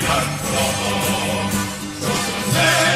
Cut, oh, oh, oh,